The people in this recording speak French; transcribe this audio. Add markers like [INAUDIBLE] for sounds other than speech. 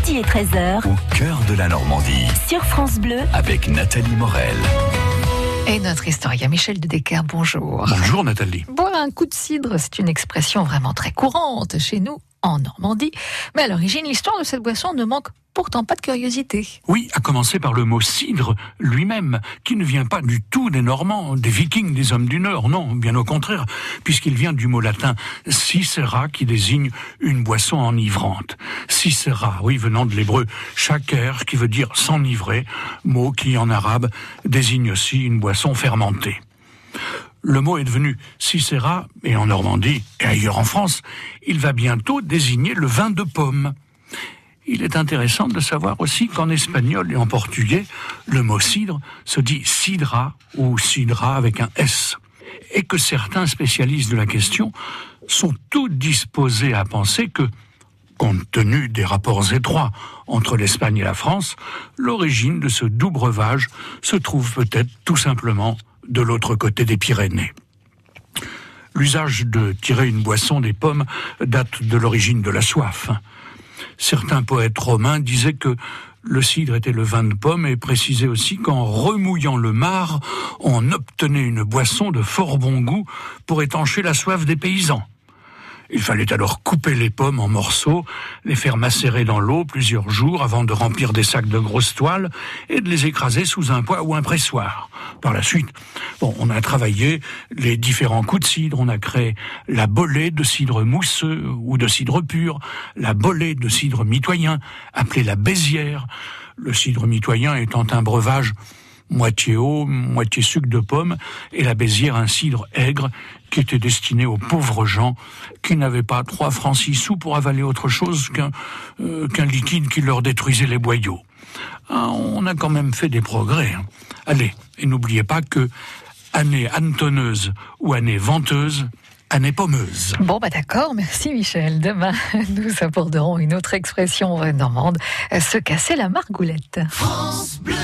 midi et 13h. Au cœur de la Normandie. Sur France Bleu. Avec Nathalie Morel. Et notre historien Michel de Decker, bonjour. Bonjour Nathalie. Boire un coup de cidre, c'est une expression vraiment très courante chez nous en Normandie. Mais à l'origine, l'histoire de cette boisson ne manque pourtant pas de curiosité. Oui, à commencer par le mot cidre lui-même, qui ne vient pas du tout des Normands, des Vikings, des hommes du Nord, non, bien au contraire, puisqu'il vient du mot latin cicera, qui désigne une boisson enivrante. Cicera, oui, venant de l'hébreu shaker, qui veut dire s'enivrer, mot qui en arabe désigne aussi une boisson fermentée le mot est devenu Cicéra, et en Normandie et ailleurs en France, il va bientôt désigner le vin de pomme. Il est intéressant de savoir aussi qu'en espagnol et en portugais, le mot cidre se dit cidra ou cidra avec un S. Et que certains spécialistes de la question sont tous disposés à penser que, compte tenu des rapports étroits entre l'Espagne et la France, l'origine de ce doux breuvage se trouve peut-être tout simplement de l'autre côté des Pyrénées. L'usage de tirer une boisson des pommes date de l'origine de la soif. Certains poètes romains disaient que le cidre était le vin de pomme et précisaient aussi qu'en remouillant le mar, on obtenait une boisson de fort bon goût pour étancher la soif des paysans. Il fallait alors couper les pommes en morceaux, les faire macérer dans l'eau plusieurs jours avant de remplir des sacs de grosses toiles et de les écraser sous un poids ou un pressoir. Par la suite, bon, on a travaillé les différents coups de cidre, on a créé la bolée de cidre mousseux ou de cidre pur, la bolée de cidre mitoyen, appelée la bézière, le cidre mitoyen étant un breuvage moitié eau, moitié sucre de pomme, et la Bézière un cidre aigre qui était destiné aux pauvres gens qui n'avaient pas trois francs six sous pour avaler autre chose qu'un euh, liquide qui leur détruisait les boyaux. Ah, on a quand même fait des progrès. Hein. Allez, et n'oubliez pas que année antonneuse ou année venteuse, année pommeuse. Bon, bah d'accord, merci Michel. Demain, [LAUGHS] nous aborderons une autre expression normande, se casser la margoulette. France Bleu